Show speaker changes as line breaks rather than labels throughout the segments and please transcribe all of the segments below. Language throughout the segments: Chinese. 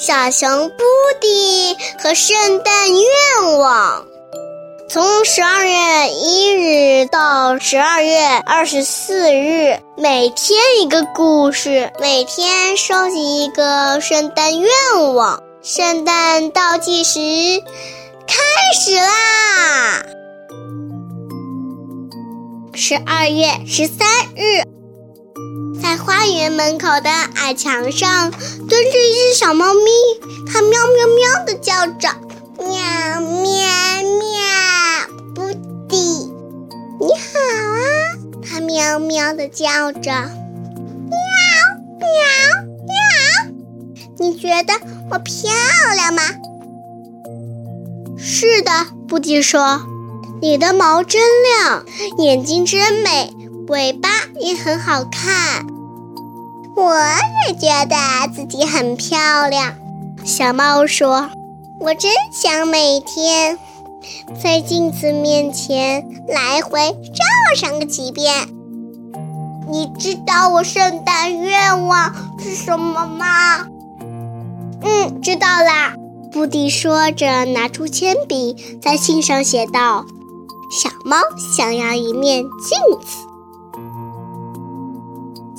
小熊布迪和圣诞愿望。从十二月一日到十二月二十四日，每天一个故事，每天收集一个圣诞愿望。圣诞倒计时开始啦！十二月十三日，花园门口的矮墙上蹲着一只小猫咪，它喵喵喵的叫着，喵喵喵，布迪，你好啊！它喵喵的叫着，喵喵喵，你觉得我漂亮吗？是的，布迪说。你的毛真亮，眼睛真美，尾巴也很好看。我也觉得自己很漂亮。小猫说：“我真想每天在镜子面前来回照上个几遍。”你知道我圣诞愿望是什么吗？嗯，知道啦。布迪说着，拿出铅笔，在信上写道。小猫想要一面镜子。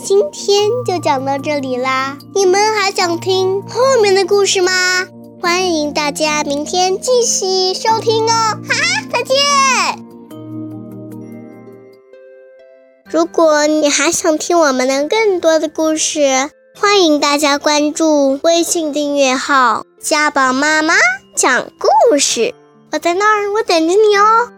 今天就讲到这里啦，你们还想听后面的故事吗？欢迎大家明天继续收听哦！哈，再见。如果你还想听我们的更多的故事，欢迎大家关注微信订阅号“家宝妈妈讲故事”，我在那儿，我等着你哦。